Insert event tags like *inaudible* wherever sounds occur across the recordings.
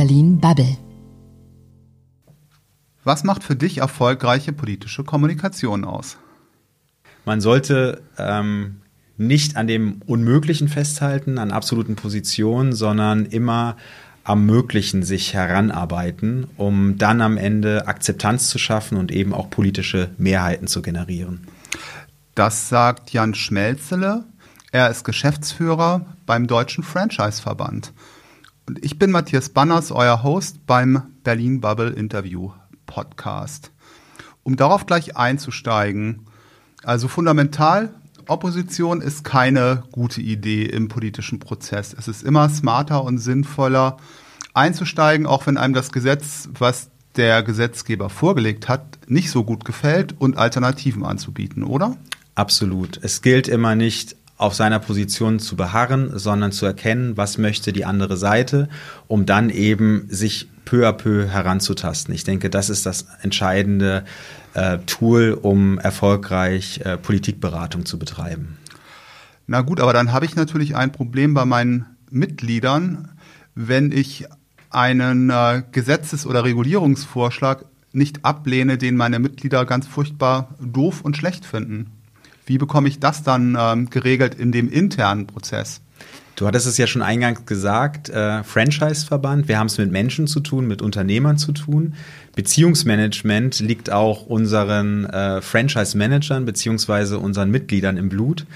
Berlin Bubble. Was macht für dich erfolgreiche politische Kommunikation aus? Man sollte ähm, nicht an dem Unmöglichen festhalten, an absoluten Positionen, sondern immer am Möglichen sich heranarbeiten, um dann am Ende Akzeptanz zu schaffen und eben auch politische Mehrheiten zu generieren. Das sagt Jan Schmelzele. Er ist Geschäftsführer beim Deutschen Franchise-Verband. Ich bin Matthias Banners, euer Host beim Berlin Bubble Interview Podcast. Um darauf gleich einzusteigen, also fundamental, Opposition ist keine gute Idee im politischen Prozess. Es ist immer smarter und sinnvoller einzusteigen, auch wenn einem das Gesetz, was der Gesetzgeber vorgelegt hat, nicht so gut gefällt und Alternativen anzubieten, oder? Absolut. Es gilt immer nicht auf seiner Position zu beharren, sondern zu erkennen, was möchte die andere Seite, um dann eben sich peu à peu heranzutasten. Ich denke, das ist das entscheidende äh, Tool, um erfolgreich äh, Politikberatung zu betreiben. Na gut, aber dann habe ich natürlich ein Problem bei meinen Mitgliedern, wenn ich einen äh, Gesetzes- oder Regulierungsvorschlag nicht ablehne, den meine Mitglieder ganz furchtbar doof und schlecht finden. Wie bekomme ich das dann ähm, geregelt in dem internen Prozess? Du hattest es ja schon eingangs gesagt, äh, Franchise-Verband, wir haben es mit Menschen zu tun, mit Unternehmern zu tun. Beziehungsmanagement liegt auch unseren äh, Franchise-Managern beziehungsweise unseren Mitgliedern im Blut.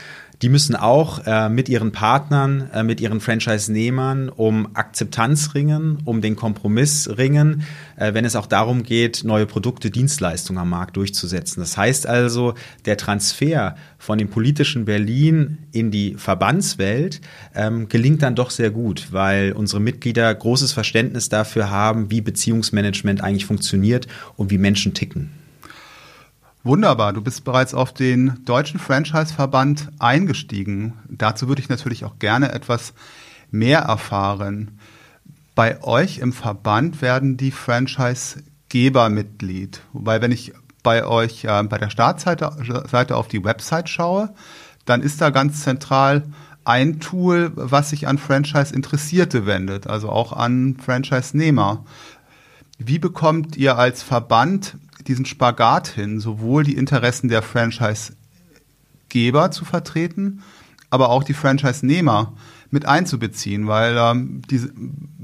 Die müssen auch äh, mit ihren Partnern, äh, mit ihren Franchise-Nehmern um Akzeptanz ringen, um den Kompromiss ringen, äh, wenn es auch darum geht, neue Produkte, Dienstleistungen am Markt durchzusetzen. Das heißt also, der Transfer von dem politischen Berlin in die Verbandswelt ähm, gelingt dann doch sehr gut, weil unsere Mitglieder großes Verständnis dafür haben, wie Beziehungsmanagement eigentlich funktioniert und wie Menschen ticken. Wunderbar, du bist bereits auf den Deutschen Franchise-Verband eingestiegen. Dazu würde ich natürlich auch gerne etwas mehr erfahren. Bei euch im Verband werden die Franchise-Geber Mitglied. Wobei, wenn ich bei euch äh, bei der Startseite Seite auf die Website schaue, dann ist da ganz zentral ein Tool, was sich an Franchise-Interessierte wendet, also auch an Franchise-Nehmer. Wie bekommt ihr als Verband diesen Spagat hin, sowohl die Interessen der Franchise-Geber zu vertreten, aber auch die Franchise-Nehmer mit einzubeziehen, weil ähm, die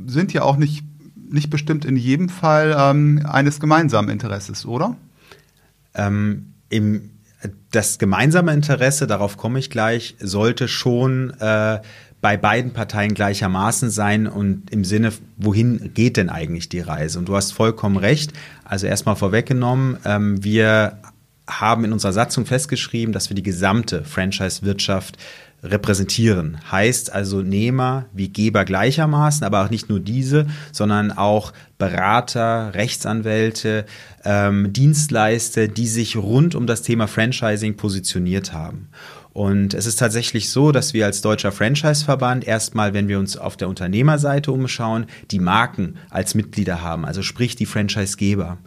sind ja auch nicht, nicht bestimmt in jedem Fall ähm, eines gemeinsamen Interesses, oder? Ähm, im, das gemeinsame Interesse, darauf komme ich gleich, sollte schon äh, bei beiden Parteien gleichermaßen sein und im Sinne, wohin geht denn eigentlich die Reise? Und du hast vollkommen recht. Also erstmal vorweggenommen, ähm, wir haben in unserer Satzung festgeschrieben, dass wir die gesamte Franchise-Wirtschaft repräsentieren. Heißt also Nehmer wie Geber gleichermaßen, aber auch nicht nur diese, sondern auch Berater, Rechtsanwälte, ähm, Dienstleister, die sich rund um das Thema Franchising positioniert haben. Und es ist tatsächlich so, dass wir als deutscher Franchise-Verband erstmal, wenn wir uns auf der Unternehmerseite umschauen, die Marken als Mitglieder haben, also sprich die Franchise-Geber.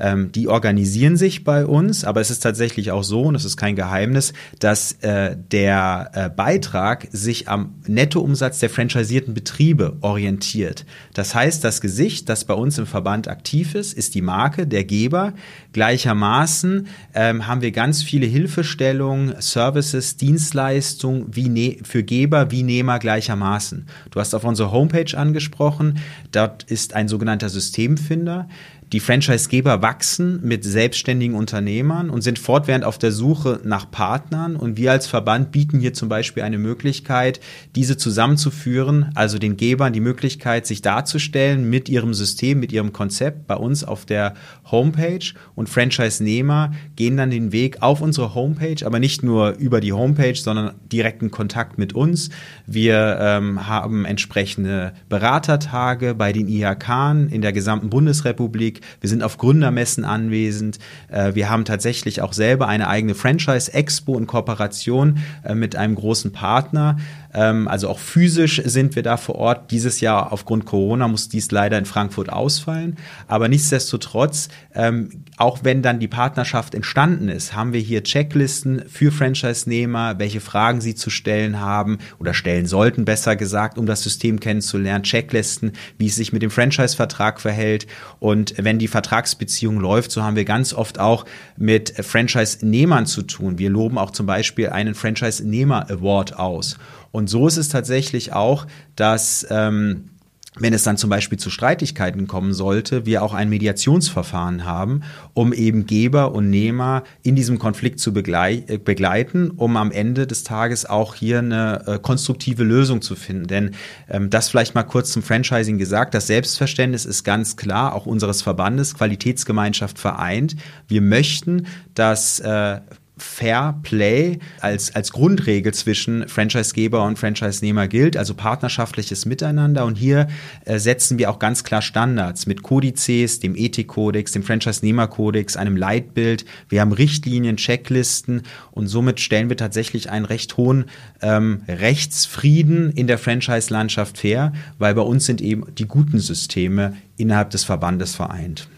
Ähm, die organisieren sich bei uns, aber es ist tatsächlich auch so, und es ist kein Geheimnis, dass äh, der äh, Beitrag sich am Nettoumsatz der franchisierten Betriebe orientiert. Das heißt, das Gesicht, das bei uns im Verband aktiv ist, ist die Marke, der Geber. Gleichermaßen ähm, haben wir ganz viele Hilfestellungen, Services, Dienstleistungen wie ne für Geber wie Nehmer gleichermaßen. Du hast auf unsere Homepage angesprochen, dort ist ein sogenannter Systemfinder. Die Franchisegeber wachsen mit selbstständigen Unternehmern und sind fortwährend auf der Suche nach Partnern. Und wir als Verband bieten hier zum Beispiel eine Möglichkeit, diese zusammenzuführen, also den Gebern die Möglichkeit, sich darzustellen mit ihrem System, mit ihrem Konzept bei uns auf der Homepage. Und Franchise-Nehmer gehen dann den Weg auf unsere Homepage, aber nicht nur über die Homepage, sondern direkten Kontakt mit uns. Wir ähm, haben entsprechende Beratertage bei den IHK in der gesamten Bundesrepublik wir sind auf Gründermessen anwesend. Äh, wir haben tatsächlich auch selber eine eigene Franchise-Expo in Kooperation äh, mit einem großen Partner. Ähm, also auch physisch sind wir da vor Ort. Dieses Jahr aufgrund Corona muss dies leider in Frankfurt ausfallen. Aber nichtsdestotrotz, ähm, auch wenn dann die Partnerschaft entstanden ist, haben wir hier Checklisten für Franchise-Nehmer, welche Fragen sie zu stellen haben oder stellen sollten, besser gesagt, um das System kennenzulernen. Checklisten, wie es sich mit dem Franchise-Vertrag verhält. Und wenn die Vertragsbeziehung läuft, so haben wir ganz oft auch mit Franchise-Nehmern zu tun. Wir loben auch zum Beispiel einen Franchise-Nehmer-Award aus. Und so ist es tatsächlich auch, dass ähm, wenn es dann zum Beispiel zu Streitigkeiten kommen sollte, wir auch ein Mediationsverfahren haben, um eben Geber und Nehmer in diesem Konflikt zu äh, begleiten, um am Ende des Tages auch hier eine äh, konstruktive Lösung zu finden. Denn ähm, das vielleicht mal kurz zum Franchising gesagt, das Selbstverständnis ist ganz klar, auch unseres Verbandes, Qualitätsgemeinschaft vereint. Wir möchten, dass äh, Fair Play als, als Grundregel zwischen Franchisegeber und Franchise-Nehmer gilt, also partnerschaftliches Miteinander. Und hier äh, setzen wir auch ganz klar Standards mit Kodizes, dem Ethikkodex, dem Franchise-Nehmer-Kodex, einem Leitbild. Wir haben Richtlinien, Checklisten und somit stellen wir tatsächlich einen recht hohen ähm, Rechtsfrieden in der Franchise-Landschaft her, weil bei uns sind eben die guten Systeme innerhalb des Verbandes vereint.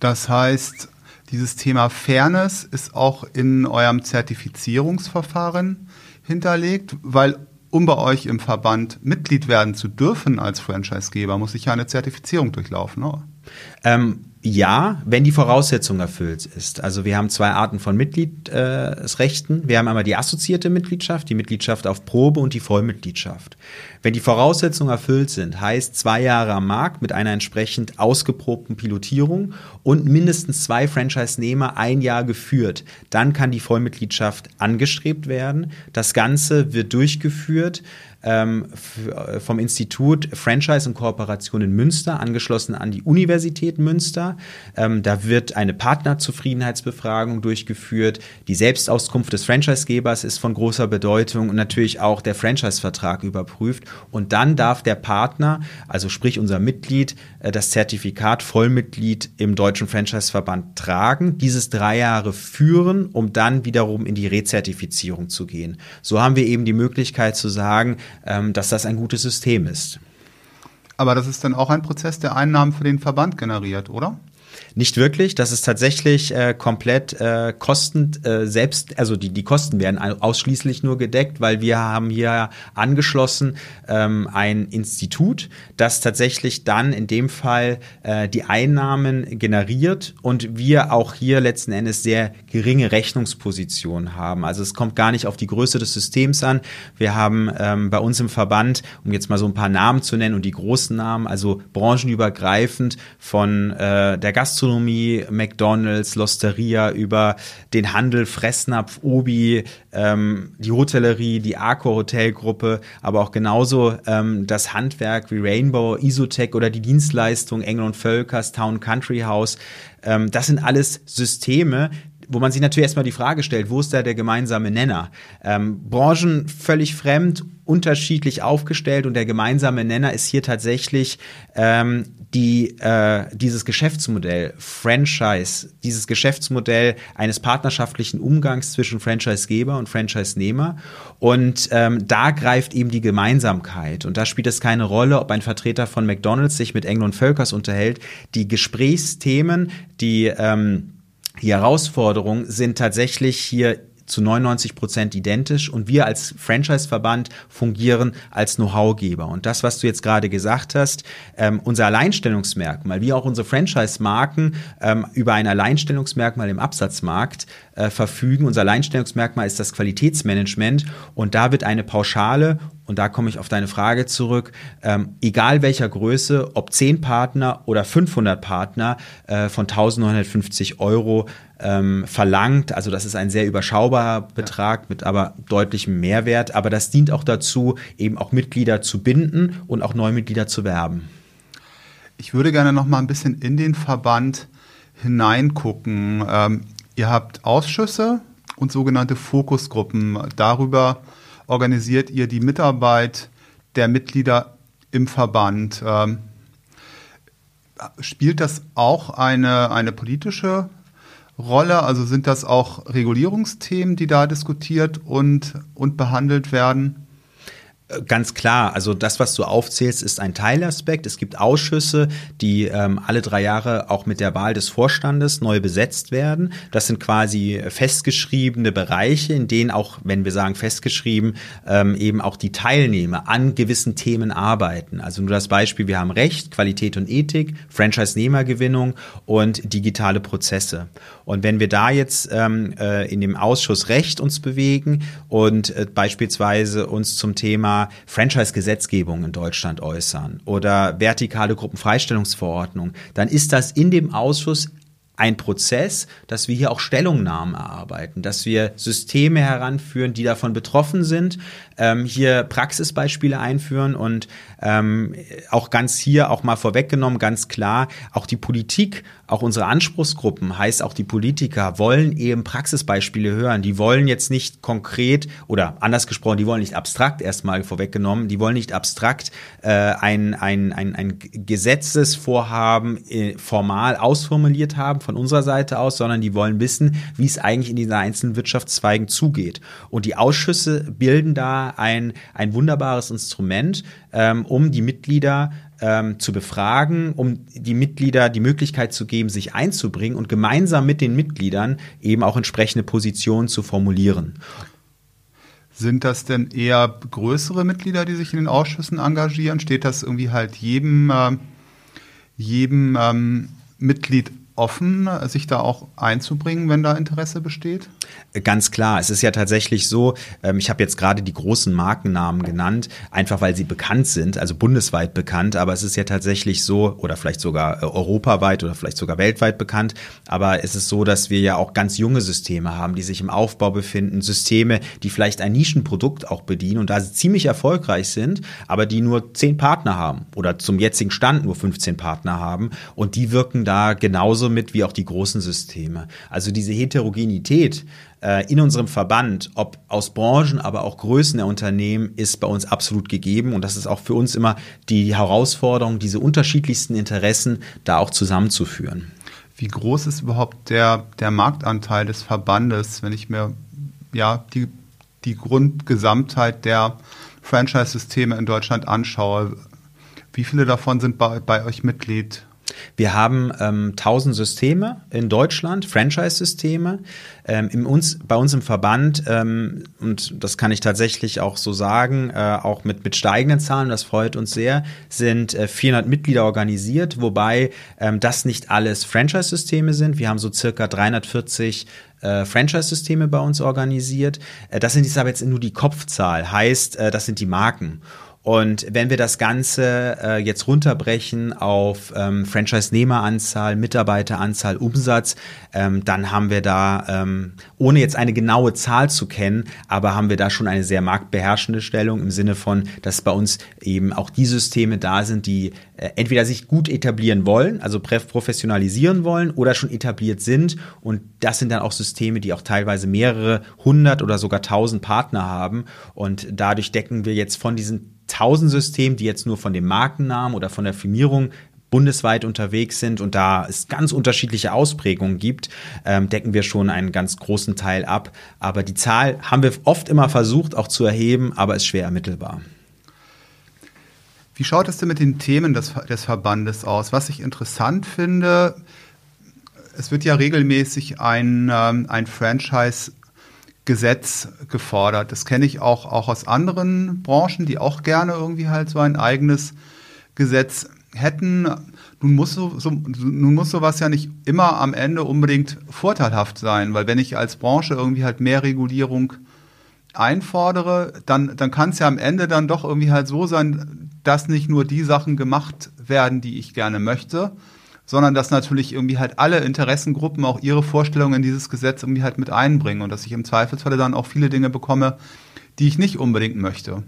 Das heißt, dieses Thema Fairness ist auch in eurem Zertifizierungsverfahren hinterlegt, weil um bei euch im Verband Mitglied werden zu dürfen als Franchisegeber, muss ich ja eine Zertifizierung durchlaufen. Oder? Ähm, ja, wenn die Voraussetzung erfüllt ist. Also wir haben zwei Arten von Mitgliedsrechten. Wir haben einmal die assoziierte Mitgliedschaft, die Mitgliedschaft auf Probe und die Vollmitgliedschaft. Wenn die Voraussetzungen erfüllt sind, heißt zwei Jahre am Markt mit einer entsprechend ausgeprobten Pilotierung und mindestens zwei Franchise-Nehmer ein Jahr geführt, dann kann die Vollmitgliedschaft angestrebt werden. Das Ganze wird durchgeführt ähm, vom Institut Franchise und Kooperation in Münster, angeschlossen an die Universität Münster. Ähm, da wird eine Partnerzufriedenheitsbefragung durchgeführt. Die Selbstauskunft des Franchisegebers ist von großer Bedeutung und natürlich auch der Franchise-Vertrag überprüft. Und dann darf der Partner, also sprich unser Mitglied, äh, das Zertifikat Vollmitglied im Deutschen Franchise-Verband tragen, dieses drei Jahre führen, um dann wiederum in die Rezertifizierung zu gehen. So haben wir eben die Möglichkeit zu sagen, dass das ein gutes System ist. Aber das ist dann auch ein Prozess, der Einnahmen für den Verband generiert, oder? Nicht wirklich. Das ist tatsächlich äh, komplett äh, Kosten äh, selbst, also die, die Kosten werden ausschließlich nur gedeckt, weil wir haben hier angeschlossen ähm, ein Institut, das tatsächlich dann in dem Fall äh, die Einnahmen generiert und wir auch hier letzten Endes sehr geringe Rechnungspositionen haben. Also es kommt gar nicht auf die Größe des Systems an. Wir haben ähm, bei uns im Verband, um jetzt mal so ein paar Namen zu nennen und die großen Namen, also branchenübergreifend von äh, der Gastronomie, McDonalds, Losteria, über den Handel, Fressnapf, Obi, ähm, die Hotellerie, die Arco Hotelgruppe, aber auch genauso ähm, das Handwerk wie Rainbow, Isotech oder die Dienstleistung Engel und Völkers, Town Country House. Ähm, das sind alles Systeme, wo man sich natürlich erstmal die Frage stellt, wo ist da der gemeinsame Nenner? Ähm, Branchen völlig fremd, unterschiedlich aufgestellt und der gemeinsame Nenner ist hier tatsächlich ähm, die, äh, dieses Geschäftsmodell, Franchise, dieses Geschäftsmodell eines partnerschaftlichen Umgangs zwischen Franchisegeber und Franchise-Nehmer. Und ähm, da greift eben die Gemeinsamkeit. Und da spielt es keine Rolle, ob ein Vertreter von McDonalds sich mit Engel Völkers unterhält. Die Gesprächsthemen, die ähm, die Herausforderungen sind tatsächlich hier zu 99 Prozent identisch und wir als Franchise-Verband fungieren als Know-how-Geber. Und das, was du jetzt gerade gesagt hast, ähm, unser Alleinstellungsmerkmal, wie auch unsere Franchise-Marken ähm, über ein Alleinstellungsmerkmal im Absatzmarkt äh, verfügen. Unser Alleinstellungsmerkmal ist das Qualitätsmanagement und da wird eine Pauschale und da komme ich auf deine Frage zurück, ähm, egal welcher Größe, ob 10 Partner oder 500 Partner äh, von 1950 Euro ähm, verlangt. Also das ist ein sehr überschaubarer Betrag mit aber deutlichem Mehrwert. Aber das dient auch dazu, eben auch Mitglieder zu binden und auch neue Mitglieder zu werben. Ich würde gerne noch mal ein bisschen in den Verband hineingucken. Ähm, ihr habt Ausschüsse und sogenannte Fokusgruppen. Darüber organisiert ihr die Mitarbeit der Mitglieder im Verband. Ähm, spielt das auch eine, eine politische Rolle? Also sind das auch Regulierungsthemen, die da diskutiert und, und behandelt werden? Ganz klar, also das, was du aufzählst, ist ein Teilaspekt. Es gibt Ausschüsse, die ähm, alle drei Jahre auch mit der Wahl des Vorstandes neu besetzt werden. Das sind quasi festgeschriebene Bereiche, in denen auch, wenn wir sagen festgeschrieben, ähm, eben auch die Teilnehmer an gewissen Themen arbeiten. Also nur das Beispiel, wir haben Recht, Qualität und Ethik, Franchise-Nehmergewinnung und digitale Prozesse. Und wenn wir da jetzt ähm, äh, in dem Ausschuss Recht uns bewegen und äh, beispielsweise uns zum Thema Franchise-Gesetzgebung in Deutschland äußern oder vertikale Gruppenfreistellungsverordnung, dann ist das in dem Ausschuss ein Prozess, dass wir hier auch Stellungnahmen erarbeiten, dass wir Systeme heranführen, die davon betroffen sind, ähm, hier Praxisbeispiele einführen und ähm, auch ganz hier auch mal vorweggenommen, ganz klar, auch die Politik, auch unsere Anspruchsgruppen, heißt auch die Politiker, wollen eben Praxisbeispiele hören. Die wollen jetzt nicht konkret oder anders gesprochen, die wollen nicht abstrakt erstmal vorweggenommen, die wollen nicht abstrakt äh, ein, ein, ein, ein Gesetzesvorhaben äh, formal ausformuliert haben von unserer Seite aus, sondern die wollen wissen, wie es eigentlich in diesen einzelnen Wirtschaftszweigen zugeht. Und die Ausschüsse bilden da ein, ein wunderbares Instrument, ähm, um die Mitglieder ähm, zu befragen, um die Mitglieder die Möglichkeit zu geben, sich einzubringen und gemeinsam mit den Mitgliedern eben auch entsprechende Positionen zu formulieren. Sind das denn eher größere Mitglieder, die sich in den Ausschüssen engagieren? Steht das irgendwie halt jedem, äh, jedem ähm, Mitglied offen, sich da auch einzubringen, wenn da Interesse besteht? Ganz klar. Es ist ja tatsächlich so, ähm, ich habe jetzt gerade die großen Markennamen genannt, einfach weil sie bekannt sind, also bundesweit bekannt, aber es ist ja tatsächlich so, oder vielleicht sogar äh, europaweit oder vielleicht sogar weltweit bekannt, aber es ist so, dass wir ja auch ganz junge Systeme haben, die sich im Aufbau befinden, Systeme, die vielleicht ein Nischenprodukt auch bedienen und da sie ziemlich erfolgreich sind, aber die nur zehn Partner haben oder zum jetzigen Stand nur 15 Partner haben und die wirken da genauso mit wie auch die großen Systeme. Also diese Heterogenität äh, in unserem Verband, ob aus Branchen, aber auch Größen der Unternehmen, ist bei uns absolut gegeben. Und das ist auch für uns immer die Herausforderung, diese unterschiedlichsten Interessen da auch zusammenzuführen. Wie groß ist überhaupt der, der Marktanteil des Verbandes, wenn ich mir ja die, die Grundgesamtheit der Franchise-Systeme in Deutschland anschaue? Wie viele davon sind bei, bei euch Mitglied? Wir haben ähm, 1000 Systeme in Deutschland, Franchise-Systeme. Ähm, uns, bei uns im Verband, ähm, und das kann ich tatsächlich auch so sagen, äh, auch mit, mit steigenden Zahlen, das freut uns sehr, sind äh, 400 Mitglieder organisiert, wobei ähm, das nicht alles Franchise-Systeme sind. Wir haben so circa 340 äh, Franchise-Systeme bei uns organisiert. Äh, das sind jetzt aber jetzt nur die Kopfzahl, heißt, äh, das sind die Marken. Und wenn wir das Ganze äh, jetzt runterbrechen auf ähm, Franchise-Nehmeranzahl, Mitarbeiteranzahl, Umsatz, ähm, dann haben wir da, ähm, ohne jetzt eine genaue Zahl zu kennen, aber haben wir da schon eine sehr marktbeherrschende Stellung im Sinne von, dass bei uns eben auch die Systeme da sind, die äh, entweder sich gut etablieren wollen, also professionalisieren wollen oder schon etabliert sind. Und das sind dann auch Systeme, die auch teilweise mehrere hundert oder sogar tausend Partner haben. Und dadurch decken wir jetzt von diesen 1000 Systemen, die jetzt nur von dem Markennamen oder von der Firmierung bundesweit unterwegs sind und da es ganz unterschiedliche Ausprägungen gibt, ähm, decken wir schon einen ganz großen Teil ab. Aber die Zahl haben wir oft immer versucht auch zu erheben, aber ist schwer ermittelbar. Wie schaut es denn mit den Themen des, des Verbandes aus? Was ich interessant finde, es wird ja regelmäßig ein, ähm, ein Franchise Gesetz gefordert. Das kenne ich auch, auch aus anderen Branchen, die auch gerne irgendwie halt so ein eigenes Gesetz hätten. Nun muss, so, so, nun muss sowas ja nicht immer am Ende unbedingt vorteilhaft sein, weil wenn ich als Branche irgendwie halt mehr Regulierung einfordere, dann, dann kann es ja am Ende dann doch irgendwie halt so sein, dass nicht nur die Sachen gemacht werden, die ich gerne möchte, sondern dass natürlich irgendwie halt alle Interessengruppen auch ihre Vorstellungen in dieses Gesetz irgendwie halt mit einbringen und dass ich im Zweifelsfalle dann auch viele Dinge bekomme, die ich nicht unbedingt möchte.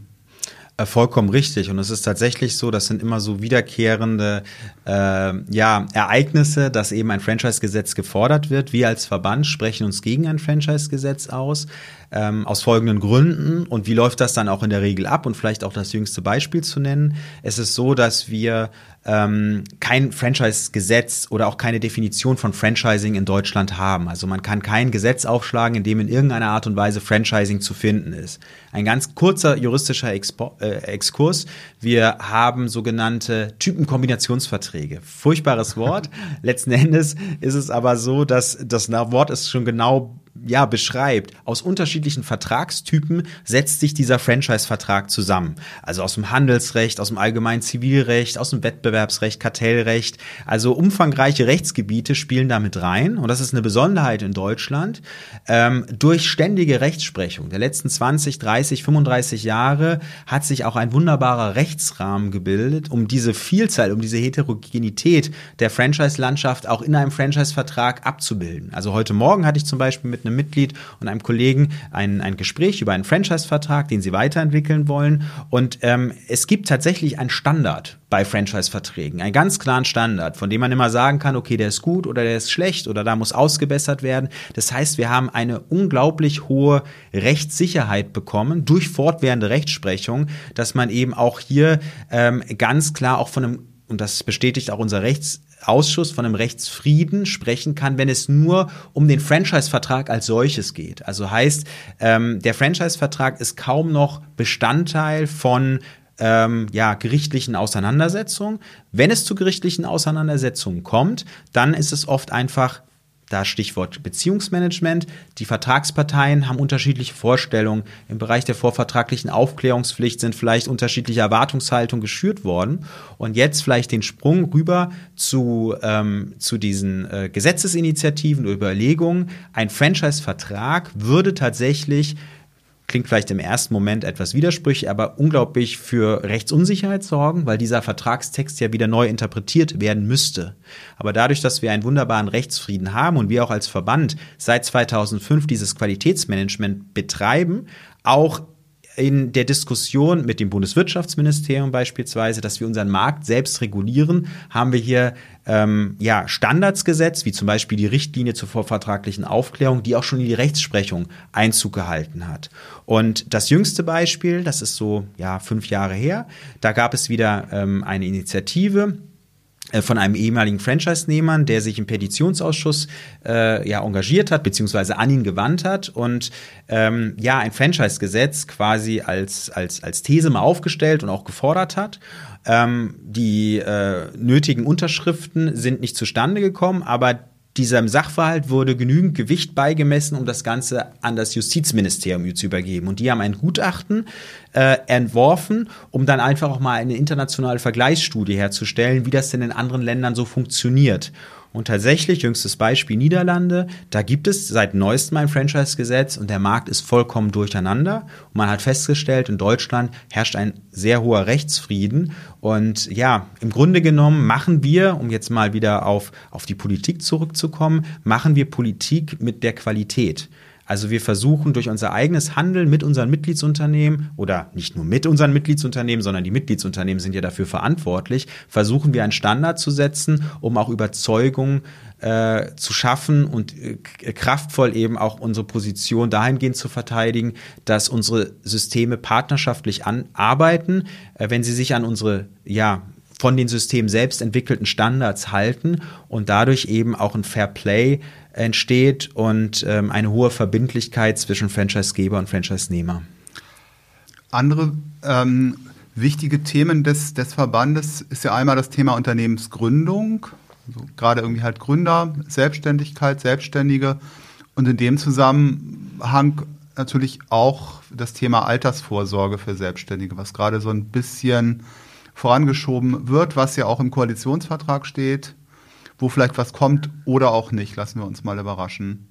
Äh, vollkommen richtig. Und es ist tatsächlich so, das sind immer so wiederkehrende äh, ja, Ereignisse, dass eben ein Franchise-Gesetz gefordert wird. Wir als Verband sprechen uns gegen ein Franchise-Gesetz aus. ähm, aus folgenden Gründen. Und wie läuft das dann auch in der Regel ab? Und vielleicht auch das jüngste Beispiel zu nennen. Es ist so, dass wir ähm, kein Franchise-Gesetz oder auch keine Definition von Franchising in Deutschland haben. Also man kann kein Gesetz aufschlagen, in dem in irgendeiner Art und Weise Franchising zu finden ist. Ein ganz kurzer juristischer Expo äh, Exkurs. Wir haben sogenannte Typenkombinationsverträge. Furchtbares Wort. *laughs* Letzten Endes ist es aber so, dass das Wort ist schon genau ja, beschreibt, aus unterschiedlichen Vertragstypen setzt sich dieser Franchise-Vertrag zusammen. Also aus dem Handelsrecht, aus dem allgemeinen Zivilrecht, aus dem Wettbewerbsrecht, Kartellrecht. Also umfangreiche Rechtsgebiete spielen damit rein. Und das ist eine Besonderheit in Deutschland. Ähm, durch ständige Rechtsprechung der letzten 20, 30, 35 Jahre hat sich auch ein wunderbarer Rechtsrahmen gebildet, um diese Vielzahl, um diese Heterogenität der Franchise-Landschaft auch in einem Franchise-Vertrag abzubilden. Also heute Morgen hatte ich zum Beispiel mit einem Mitglied und einem Kollegen ein, ein Gespräch über einen Franchise-Vertrag, den sie weiterentwickeln wollen. Und ähm, es gibt tatsächlich einen Standard bei Franchise-Verträgen, einen ganz klaren Standard, von dem man immer sagen kann, okay, der ist gut oder der ist schlecht oder da muss ausgebessert werden. Das heißt, wir haben eine unglaublich hohe Rechtssicherheit bekommen durch fortwährende Rechtsprechung, dass man eben auch hier ähm, ganz klar auch von einem und das bestätigt auch unser Rechts, Ausschuss von einem Rechtsfrieden sprechen kann, wenn es nur um den Franchise-Vertrag als solches geht. Also heißt, ähm, der Franchise-Vertrag ist kaum noch Bestandteil von ähm, ja, gerichtlichen Auseinandersetzungen. Wenn es zu gerichtlichen Auseinandersetzungen kommt, dann ist es oft einfach da Stichwort Beziehungsmanagement. Die Vertragsparteien haben unterschiedliche Vorstellungen. Im Bereich der vorvertraglichen Aufklärungspflicht sind vielleicht unterschiedliche Erwartungshaltungen geschürt worden. Und jetzt vielleicht den Sprung rüber zu, ähm, zu diesen äh, Gesetzesinitiativen oder Überlegungen. Ein Franchise-Vertrag würde tatsächlich klingt vielleicht im ersten Moment etwas widersprüchlich, aber unglaublich für Rechtsunsicherheit sorgen, weil dieser Vertragstext ja wieder neu interpretiert werden müsste. Aber dadurch, dass wir einen wunderbaren Rechtsfrieden haben und wir auch als Verband seit 2005 dieses Qualitätsmanagement betreiben, auch in der Diskussion mit dem Bundeswirtschaftsministerium beispielsweise, dass wir unseren Markt selbst regulieren, haben wir hier ähm, ja, Standards gesetzt, wie zum Beispiel die Richtlinie zur vorvertraglichen Aufklärung, die auch schon in die Rechtsprechung Einzug gehalten hat. Und das jüngste Beispiel, das ist so ja fünf Jahre her, da gab es wieder ähm, eine Initiative, von einem ehemaligen Franchise-Nehmer, der sich im Petitionsausschuss äh, ja engagiert hat, beziehungsweise an ihn gewandt hat und ähm, ja ein Franchise-Gesetz quasi als, als, als These mal aufgestellt und auch gefordert hat. Ähm, die äh, nötigen Unterschriften sind nicht zustande gekommen, aber diesem Sachverhalt wurde genügend Gewicht beigemessen, um das Ganze an das Justizministerium zu übergeben. Und die haben ein Gutachten äh, entworfen, um dann einfach auch mal eine internationale Vergleichsstudie herzustellen, wie das denn in anderen Ländern so funktioniert. Und tatsächlich, jüngstes Beispiel Niederlande, da gibt es seit neuestem ein Franchise-Gesetz und der Markt ist vollkommen durcheinander. Und man hat festgestellt, in Deutschland herrscht ein sehr hoher Rechtsfrieden. Und ja, im Grunde genommen machen wir, um jetzt mal wieder auf, auf die Politik zurückzukommen, machen wir Politik mit der Qualität. Also wir versuchen durch unser eigenes Handeln mit unseren Mitgliedsunternehmen oder nicht nur mit unseren Mitgliedsunternehmen, sondern die Mitgliedsunternehmen sind ja dafür verantwortlich, versuchen wir einen Standard zu setzen, um auch Überzeugung äh, zu schaffen und äh, kraftvoll eben auch unsere Position dahingehend zu verteidigen, dass unsere Systeme partnerschaftlich an arbeiten, äh, wenn sie sich an unsere ja von den Systemen selbst entwickelten Standards halten und dadurch eben auch ein Fair Play entsteht und ähm, eine hohe Verbindlichkeit zwischen Franchisegeber und Franchise-Nehmer. Andere ähm, wichtige Themen des, des Verbandes ist ja einmal das Thema Unternehmensgründung, also gerade irgendwie halt Gründer, Selbstständigkeit, Selbstständige und in dem Zusammenhang natürlich auch das Thema Altersvorsorge für Selbstständige, was gerade so ein bisschen vorangeschoben wird, was ja auch im Koalitionsvertrag steht wo vielleicht was kommt oder auch nicht. Lassen wir uns mal überraschen.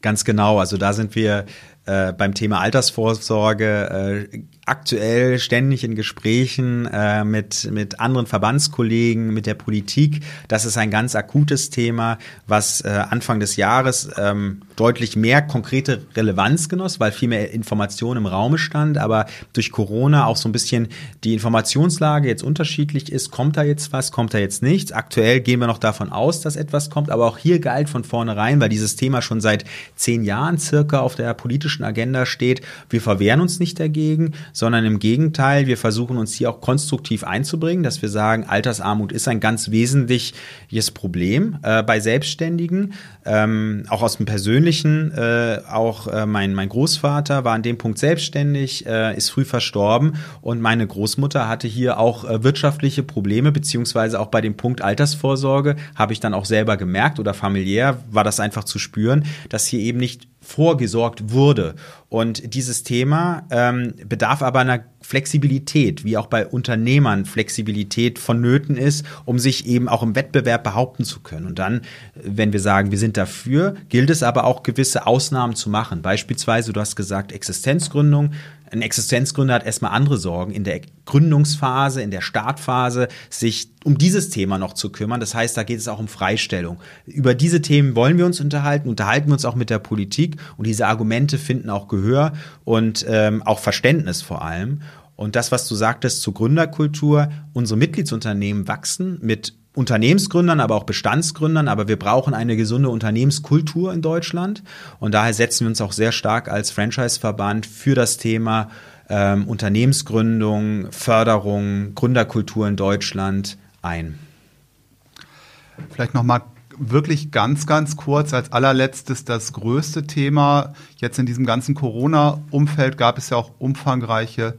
Ganz genau. Also da sind wir äh, beim Thema Altersvorsorge äh, aktuell ständig in Gesprächen äh, mit, mit anderen Verbandskollegen, mit der Politik. Das ist ein ganz akutes Thema, was äh, Anfang des Jahres ähm, deutlich mehr konkrete Relevanz genoss, weil viel mehr Information im Raume stand. Aber durch Corona auch so ein bisschen die Informationslage jetzt unterschiedlich ist. Kommt da jetzt was, kommt da jetzt nichts? Aktuell gehen wir noch davon aus, dass etwas kommt. Aber auch hier galt von vornherein, weil dieses Thema schon seit zehn Jahren circa auf der politischen politischen Agenda steht. Wir verwehren uns nicht dagegen, sondern im Gegenteil, wir versuchen uns hier auch konstruktiv einzubringen, dass wir sagen, Altersarmut ist ein ganz wesentliches Problem äh, bei Selbstständigen. Ähm, auch aus dem Persönlichen, äh, auch äh, mein, mein Großvater war an dem Punkt selbstständig, äh, ist früh verstorben und meine Großmutter hatte hier auch äh, wirtschaftliche Probleme, beziehungsweise auch bei dem Punkt Altersvorsorge habe ich dann auch selber gemerkt oder familiär war das einfach zu spüren, dass hier eben nicht vorgesorgt wurde. Und dieses Thema ähm, bedarf aber einer Flexibilität, wie auch bei Unternehmern Flexibilität vonnöten ist, um sich eben auch im Wettbewerb behaupten zu können. Und dann, wenn wir sagen, wir sind dafür, gilt es aber auch gewisse Ausnahmen zu machen. Beispielsweise, du hast gesagt, Existenzgründung. Ein Existenzgründer hat erstmal andere Sorgen in der Gründungsphase, in der Startphase, sich um dieses Thema noch zu kümmern. Das heißt, da geht es auch um Freistellung. Über diese Themen wollen wir uns unterhalten, unterhalten wir uns auch mit der Politik und diese Argumente finden auch Gehör und ähm, auch Verständnis vor allem. Und das, was du sagtest zur Gründerkultur, unsere Mitgliedsunternehmen wachsen mit Unternehmensgründern, aber auch Bestandsgründern, aber wir brauchen eine gesunde Unternehmenskultur in Deutschland und daher setzen wir uns auch sehr stark als Franchise-Verband für das Thema ähm, Unternehmensgründung, Förderung, Gründerkultur in Deutschland ein. Vielleicht noch mal wirklich ganz, ganz kurz als allerletztes das größte Thema. Jetzt in diesem ganzen Corona-Umfeld gab es ja auch umfangreiche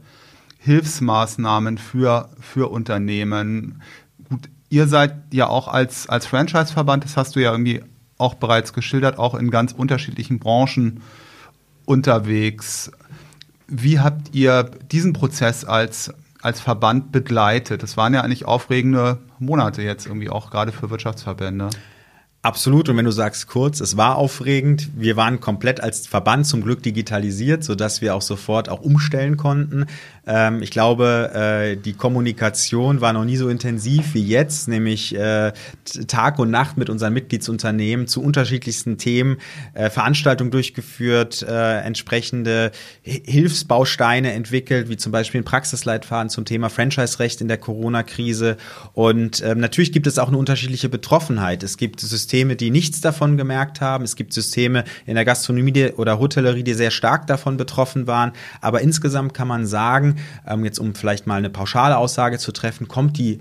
Hilfsmaßnahmen für, für Unternehmen. Gut, ihr seid ja auch als, als Franchise-Verband, das hast du ja irgendwie auch bereits geschildert, auch in ganz unterschiedlichen Branchen unterwegs. Wie habt ihr diesen Prozess als, als Verband begleitet? Das waren ja eigentlich aufregende Monate jetzt irgendwie auch gerade für Wirtschaftsverbände. Absolut. Und wenn du sagst kurz, es war aufregend. Wir waren komplett als Verband zum Glück digitalisiert, sodass wir auch sofort auch umstellen konnten. Ähm, ich glaube, äh, die Kommunikation war noch nie so intensiv wie jetzt, nämlich äh, Tag und Nacht mit unseren Mitgliedsunternehmen zu unterschiedlichsten Themen äh, Veranstaltungen durchgeführt, äh, entsprechende Hilfsbausteine entwickelt, wie zum Beispiel ein Praxisleitfaden zum Thema Franchise-Recht in der Corona-Krise. Und ähm, natürlich gibt es auch eine unterschiedliche Betroffenheit. Es gibt Systeme, die nichts davon gemerkt haben. Es gibt Systeme in der Gastronomie oder Hotellerie, die sehr stark davon betroffen waren. Aber insgesamt kann man sagen, ähm, jetzt um vielleicht mal eine pauschale Aussage zu treffen, kommt die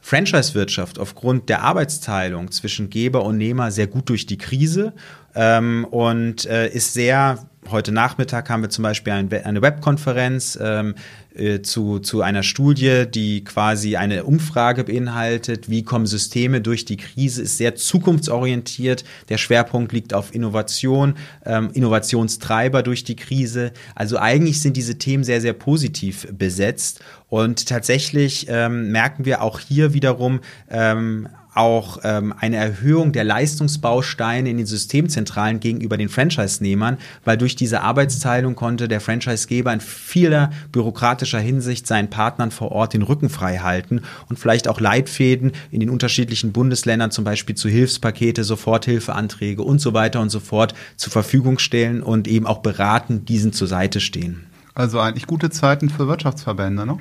Franchise-Wirtschaft aufgrund der Arbeitsteilung zwischen Geber und Nehmer sehr gut durch die Krise ähm, und äh, ist sehr heute Nachmittag haben wir zum Beispiel ein, eine Webkonferenz ähm, äh, zu, zu einer Studie, die quasi eine Umfrage beinhaltet, wie kommen Systeme durch die Krise, ist sehr zukunftsorientiert. Der Schwerpunkt liegt auf Innovation, ähm, Innovationstreiber durch die Krise. Also eigentlich sind diese Themen sehr, sehr positiv besetzt. Und tatsächlich ähm, merken wir auch hier wiederum ähm, auch ähm, eine Erhöhung der Leistungsbausteine in den Systemzentralen gegenüber den Franchise-Nehmern, weil durch diese Arbeitsteilung konnte der Franchise-Geber in vieler bürokratischer Hinsicht seinen Partnern vor Ort den Rücken frei halten und vielleicht auch Leitfäden in den unterschiedlichen Bundesländern, zum Beispiel zu Hilfspakete, Soforthilfeanträge und so weiter und so fort zur Verfügung stellen und eben auch beraten, diesen zur Seite stehen. Also eigentlich gute Zeiten für Wirtschaftsverbände, ne?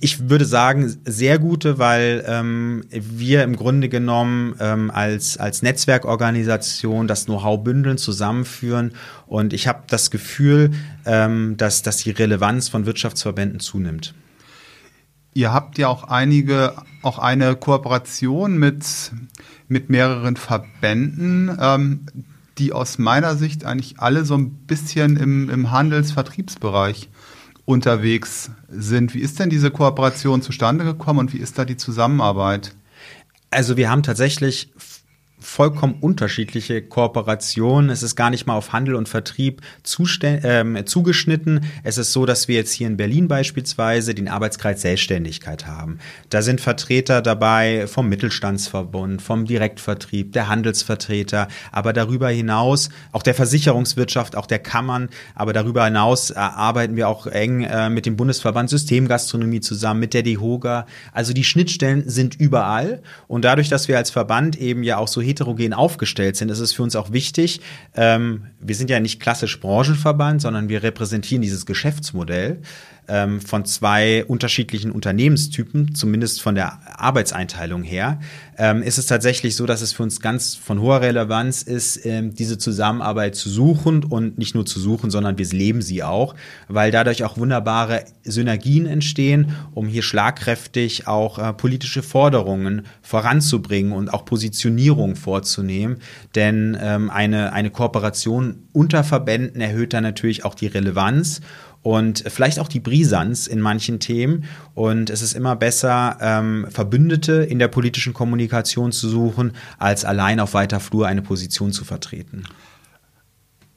Ich würde sagen, sehr gute, weil ähm, wir im Grunde genommen ähm, als, als Netzwerkorganisation das Know-how bündeln, zusammenführen. Und ich habe das Gefühl, ähm, dass, dass die Relevanz von Wirtschaftsverbänden zunimmt. Ihr habt ja auch einige, auch eine Kooperation mit, mit mehreren Verbänden, ähm, die aus meiner Sicht eigentlich alle so ein bisschen im, im Handelsvertriebsbereich unterwegs sind. Wie ist denn diese Kooperation zustande gekommen und wie ist da die Zusammenarbeit? Also wir haben tatsächlich vollkommen unterschiedliche Kooperationen. Es ist gar nicht mal auf Handel und Vertrieb ähm, zugeschnitten. Es ist so, dass wir jetzt hier in Berlin beispielsweise den Arbeitskreis Selbstständigkeit haben. Da sind Vertreter dabei vom Mittelstandsverbund, vom Direktvertrieb, der Handelsvertreter, aber darüber hinaus auch der Versicherungswirtschaft, auch der Kammern. Aber darüber hinaus äh, arbeiten wir auch eng äh, mit dem Bundesverband Systemgastronomie zusammen, mit der DEHOGA. Also die Schnittstellen sind überall. Und dadurch, dass wir als Verband eben ja auch so heterogen aufgestellt sind, ist es für uns auch wichtig, ähm, wir sind ja nicht klassisch Branchenverband, sondern wir repräsentieren dieses Geschäftsmodell ähm, von zwei unterschiedlichen Unternehmenstypen, zumindest von der Arbeitseinteilung her, ähm, ist es tatsächlich so, dass es für uns ganz von hoher Relevanz ist, ähm, diese Zusammenarbeit zu suchen und nicht nur zu suchen, sondern wir leben sie auch, weil dadurch auch wunderbare Synergien entstehen, um hier schlagkräftig auch äh, politische Forderungen voranzubringen und auch Positionierung vorzunehmen. Denn ähm, eine, eine Kooperation unter Verbänden erhöht dann natürlich auch die Relevanz und vielleicht auch die Brisanz in manchen Themen. Und es ist immer besser, ähm, Verbündete in der politischen Kommunikation zu suchen, als allein auf weiter Flur eine Position zu vertreten.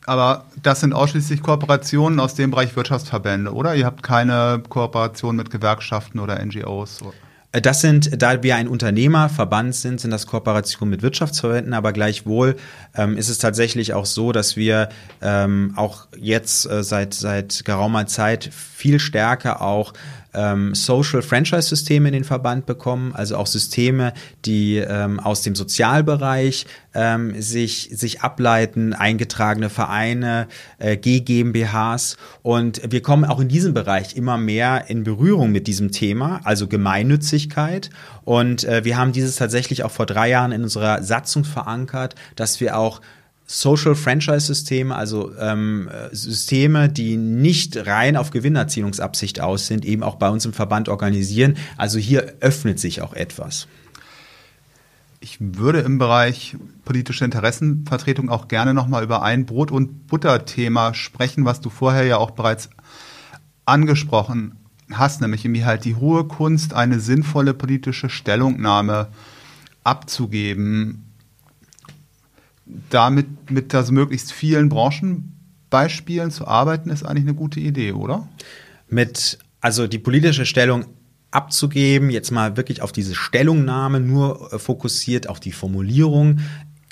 Aber das sind ausschließlich Kooperationen aus dem Bereich Wirtschaftsverbände, oder? Ihr habt keine Kooperation mit Gewerkschaften oder NGOs? Äh, das sind, da wir ein Unternehmerverband sind, sind das Kooperationen mit Wirtschaftsverbänden, aber gleichwohl ähm, ist es tatsächlich auch so, dass wir ähm, auch jetzt äh, seit, seit geraumer Zeit viel stärker auch ähm, Social Franchise-Systeme in den Verband bekommen, also auch Systeme, die ähm, aus dem Sozialbereich ähm, sich, sich ableiten, eingetragene Vereine, äh, GmbHs. Und wir kommen auch in diesem Bereich immer mehr in Berührung mit diesem Thema, also Gemeinnützigkeit. Und äh, wir haben dieses tatsächlich auch vor drei Jahren in unserer Satzung verankert, dass wir auch Social Franchise-Systeme, also ähm, Systeme, die nicht rein auf Gewinnerzielungsabsicht aus sind, eben auch bei uns im Verband organisieren. Also hier öffnet sich auch etwas. Ich würde im Bereich politische Interessenvertretung auch gerne nochmal über ein Brot- und Butter-Thema sprechen, was du vorher ja auch bereits angesprochen hast, nämlich irgendwie halt die hohe Kunst, eine sinnvolle politische Stellungnahme abzugeben damit mit also möglichst vielen Branchenbeispielen zu arbeiten, ist eigentlich eine gute Idee, oder? Mit, also die politische Stellung abzugeben, jetzt mal wirklich auf diese Stellungnahme nur äh, fokussiert, auf die Formulierung.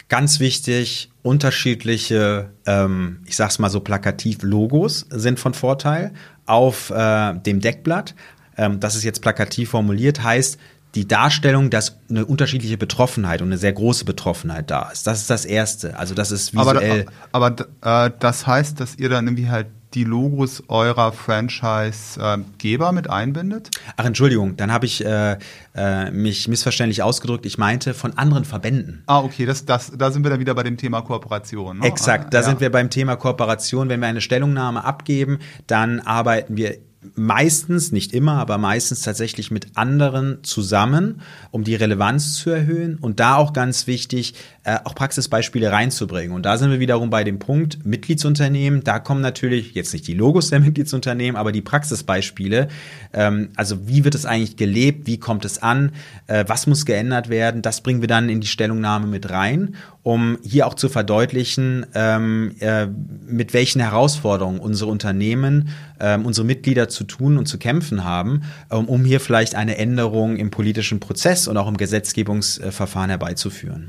Ganz wichtig, unterschiedliche, ähm, ich sag's mal so plakativ, Logos sind von Vorteil auf äh, dem Deckblatt. Ähm, das ist jetzt plakativ formuliert, heißt, die Darstellung, dass eine unterschiedliche Betroffenheit und eine sehr große Betroffenheit da ist. Das ist das Erste. Also das ist visuell. Aber, aber äh, das heißt, dass ihr dann irgendwie halt die Logos eurer Franchise-Geber mit einbindet? Ach, Entschuldigung, dann habe ich äh, äh, mich missverständlich ausgedrückt. Ich meinte von anderen Verbänden. Ah, okay, das, das, da sind wir dann wieder bei dem Thema Kooperation. Ne? Exakt, da ja. sind wir beim Thema Kooperation. Wenn wir eine Stellungnahme abgeben, dann arbeiten wir meistens, nicht immer, aber meistens tatsächlich mit anderen zusammen, um die Relevanz zu erhöhen und da auch ganz wichtig, äh, auch Praxisbeispiele reinzubringen. Und da sind wir wiederum bei dem Punkt Mitgliedsunternehmen. Da kommen natürlich jetzt nicht die Logos der Mitgliedsunternehmen, aber die Praxisbeispiele. Ähm, also wie wird es eigentlich gelebt? Wie kommt es an? Äh, was muss geändert werden? Das bringen wir dann in die Stellungnahme mit rein, um hier auch zu verdeutlichen, ähm, äh, mit welchen Herausforderungen unsere Unternehmen, ähm, unsere Mitglieder zu tun und zu kämpfen haben, ähm, um hier vielleicht eine Änderung im politischen Prozess und auch im Gesetzgebungsverfahren herbeizuführen.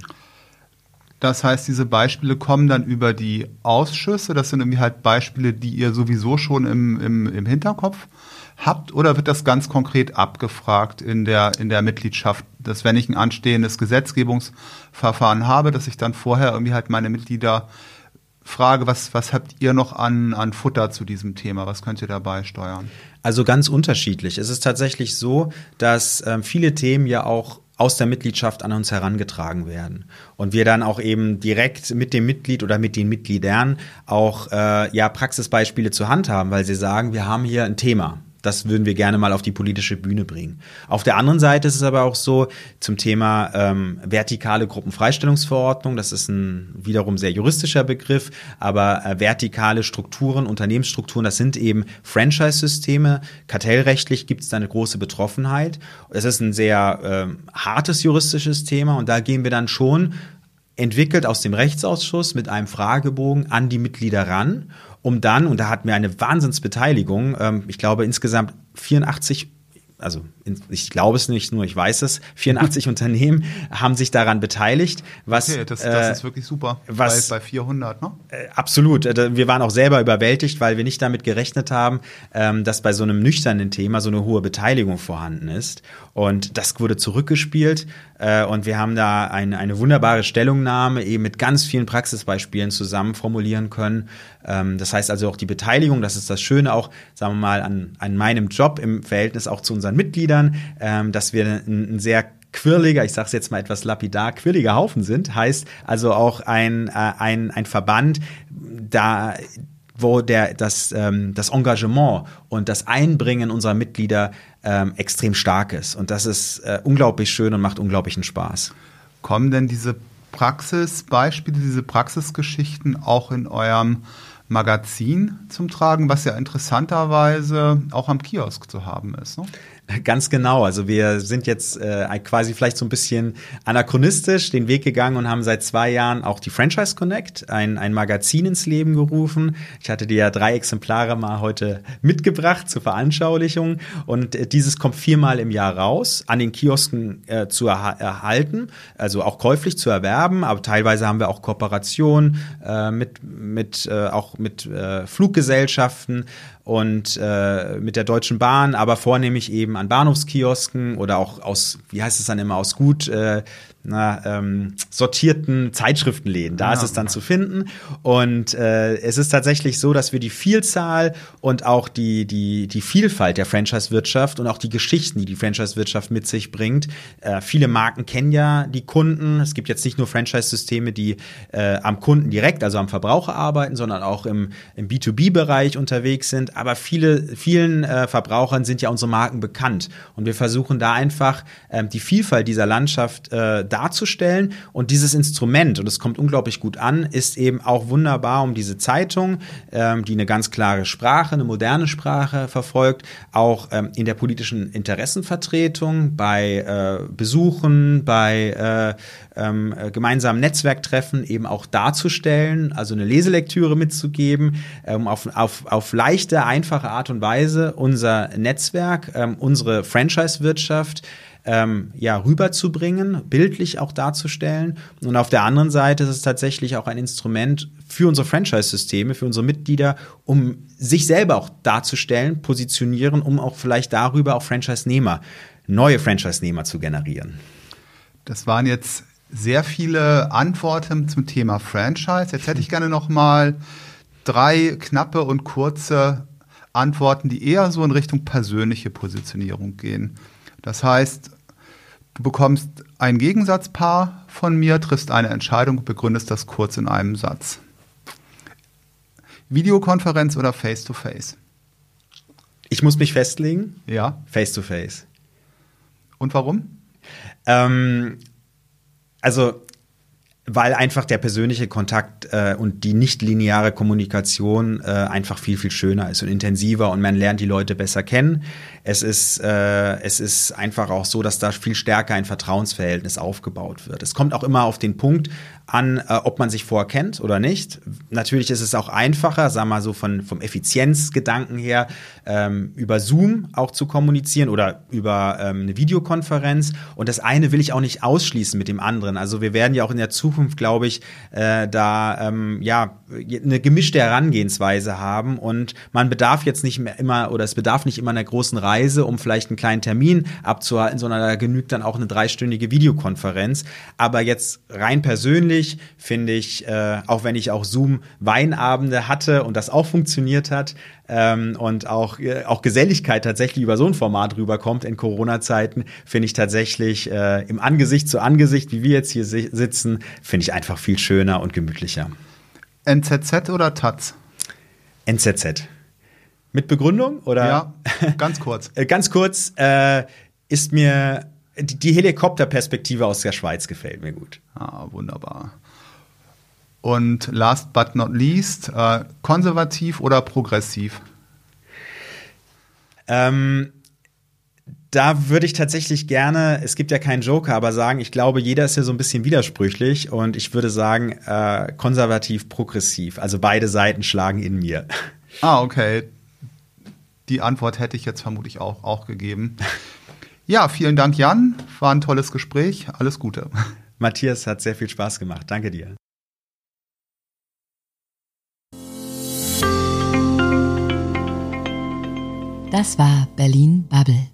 Das heißt, diese Beispiele kommen dann über die Ausschüsse. Das sind irgendwie halt Beispiele, die ihr sowieso schon im, im, im Hinterkopf habt. Oder wird das ganz konkret abgefragt in der, in der Mitgliedschaft, dass wenn ich ein anstehendes Gesetzgebungsverfahren habe, dass ich dann vorher irgendwie halt meine Mitglieder frage, was, was habt ihr noch an, an Futter zu diesem Thema? Was könnt ihr dabei steuern? Also ganz unterschiedlich. Es ist tatsächlich so, dass ähm, viele Themen ja auch aus der Mitgliedschaft an uns herangetragen werden. Und wir dann auch eben direkt mit dem Mitglied oder mit den Mitgliedern auch äh, ja Praxisbeispiele zur Hand haben, weil sie sagen, wir haben hier ein Thema. Das würden wir gerne mal auf die politische Bühne bringen. Auf der anderen Seite ist es aber auch so zum Thema ähm, vertikale Gruppenfreistellungsverordnung. Das ist ein wiederum sehr juristischer Begriff, aber äh, vertikale Strukturen, Unternehmensstrukturen, das sind eben Franchise-Systeme. Kartellrechtlich gibt es da eine große Betroffenheit. Es ist ein sehr ähm, hartes juristisches Thema und da gehen wir dann schon entwickelt aus dem Rechtsausschuss mit einem Fragebogen an die Mitglieder ran um dann, und da hatten wir eine Wahnsinnsbeteiligung, ähm, ich glaube insgesamt 84 also ich glaube es nicht, nur ich weiß es, 84 *laughs* Unternehmen haben sich daran beteiligt. Was, okay, das, das äh, ist wirklich super. Was, bei, bei 400, ne? Äh, absolut. Äh, wir waren auch selber überwältigt, weil wir nicht damit gerechnet haben, ähm, dass bei so einem nüchternen Thema so eine hohe Beteiligung vorhanden ist. Und das wurde zurückgespielt äh, und wir haben da ein, eine wunderbare Stellungnahme eben mit ganz vielen Praxisbeispielen zusammen formulieren können. Ähm, das heißt also auch die Beteiligung, das ist das Schöne auch, sagen wir mal, an, an meinem Job im Verhältnis auch zu unseren Mitgliedern, ähm, dass wir ein, ein sehr quirliger, ich sage es jetzt mal etwas lapidar, quirliger Haufen sind, heißt also auch ein, äh, ein, ein Verband, da wo der, das, ähm, das Engagement und das Einbringen unserer Mitglieder ähm, extrem stark ist. Und das ist äh, unglaublich schön und macht unglaublichen Spaß. Kommen denn diese Praxisbeispiele, diese Praxisgeschichten auch in eurem Magazin zum Tragen, was ja interessanterweise auch am Kiosk zu haben ist? Ne? Ganz genau. Also wir sind jetzt äh, quasi vielleicht so ein bisschen anachronistisch den Weg gegangen und haben seit zwei Jahren auch die Franchise Connect, ein, ein Magazin ins Leben gerufen. Ich hatte dir ja drei Exemplare mal heute mitgebracht zur Veranschaulichung und äh, dieses kommt viermal im Jahr raus, an den Kiosken äh, zu erha erhalten, also auch käuflich zu erwerben, aber teilweise haben wir auch Kooperation äh, mit, mit äh, auch mit äh, Fluggesellschaften und äh, mit der Deutschen Bahn, aber vornehmlich eben an Bahnhofskiosken oder auch aus, wie heißt es dann immer, aus gut äh, na, ähm, sortierten Zeitschriftenläden. Da ja. ist es dann zu finden. Und äh, es ist tatsächlich so, dass wir die Vielzahl und auch die, die, die Vielfalt der Franchise-Wirtschaft und auch die Geschichten, die die Franchise-Wirtschaft mit sich bringt. Äh, viele Marken kennen ja die Kunden. Es gibt jetzt nicht nur Franchise-Systeme, die äh, am Kunden direkt, also am Verbraucher arbeiten, sondern auch im, im B2B-Bereich unterwegs sind. Aber viele, vielen äh, Verbrauchern sind ja unsere Marken bekannt. Und wir versuchen da einfach äh, die Vielfalt dieser Landschaft äh, darzustellen. Und dieses Instrument, und es kommt unglaublich gut an, ist eben auch wunderbar, um diese Zeitung, ähm, die eine ganz klare Sprache, eine moderne Sprache verfolgt, auch ähm, in der politischen Interessenvertretung, bei äh, Besuchen, bei äh, ähm, gemeinsamen Netzwerktreffen eben auch darzustellen, also eine Leselektüre mitzugeben, ähm, auf, auf, auf leichte, einfache Art und Weise unser Netzwerk, ähm, unsere Franchise-Wirtschaft, ähm, ja, rüberzubringen, bildlich auch darzustellen. Und auf der anderen Seite ist es tatsächlich auch ein Instrument für unsere Franchise-Systeme, für unsere Mitglieder, um sich selber auch darzustellen, positionieren, um auch vielleicht darüber auch Franchise-Nehmer, neue Franchise-Nehmer zu generieren. Das waren jetzt sehr viele Antworten zum Thema Franchise. Jetzt hätte ich gerne noch mal drei knappe und kurze Antworten, die eher so in Richtung persönliche Positionierung gehen. Das heißt, Du bekommst ein Gegensatzpaar von mir, triffst eine Entscheidung, begründest das kurz in einem Satz. Videokonferenz oder Face-to-Face? Ich muss mich festlegen. Ja. Face-to-Face. Und warum? Ähm, also weil einfach der persönliche Kontakt äh, und die nicht lineare Kommunikation äh, einfach viel, viel schöner ist und intensiver und man lernt die Leute besser kennen. Es ist, äh, es ist einfach auch so, dass da viel stärker ein Vertrauensverhältnis aufgebaut wird. Es kommt auch immer auf den Punkt an, äh, ob man sich vorkennt oder nicht. Natürlich ist es auch einfacher, sagen wir mal so von, vom Effizienzgedanken her, ähm, über Zoom auch zu kommunizieren oder über ähm, eine Videokonferenz. Und das eine will ich auch nicht ausschließen mit dem anderen. Also wir werden ja auch in der Zukunft, glaube ich, äh, da ähm, ja eine gemischte Herangehensweise haben und man bedarf jetzt nicht mehr immer oder es bedarf nicht immer einer großen Reise, um vielleicht einen kleinen Termin abzuhalten, sondern da genügt dann auch eine dreistündige Videokonferenz. Aber jetzt rein persönlich natürlich finde ich, äh, auch wenn ich auch Zoom-Weinabende hatte und das auch funktioniert hat ähm, und auch, äh, auch Geselligkeit tatsächlich über so ein Format rüberkommt in Corona-Zeiten, finde ich tatsächlich äh, im Angesicht zu Angesicht, wie wir jetzt hier si sitzen, finde ich einfach viel schöner und gemütlicher. NZZ oder Taz? NZZ. Mit Begründung oder? Ja, *laughs* ganz kurz. Äh, ganz kurz äh, ist mir die Helikopterperspektive aus der Schweiz gefällt mir gut. Ah, wunderbar. Und last but not least, äh, konservativ oder progressiv? Ähm, da würde ich tatsächlich gerne, es gibt ja keinen Joker, aber sagen, ich glaube, jeder ist ja so ein bisschen widersprüchlich und ich würde sagen, äh, konservativ, progressiv. Also beide Seiten schlagen in mir. Ah, okay. die Antwort hätte ich jetzt vermutlich auch, auch gegeben. *laughs* Ja, vielen Dank, Jan. War ein tolles Gespräch. Alles Gute. *laughs* Matthias hat sehr viel Spaß gemacht. Danke dir. Das war Berlin Bubble.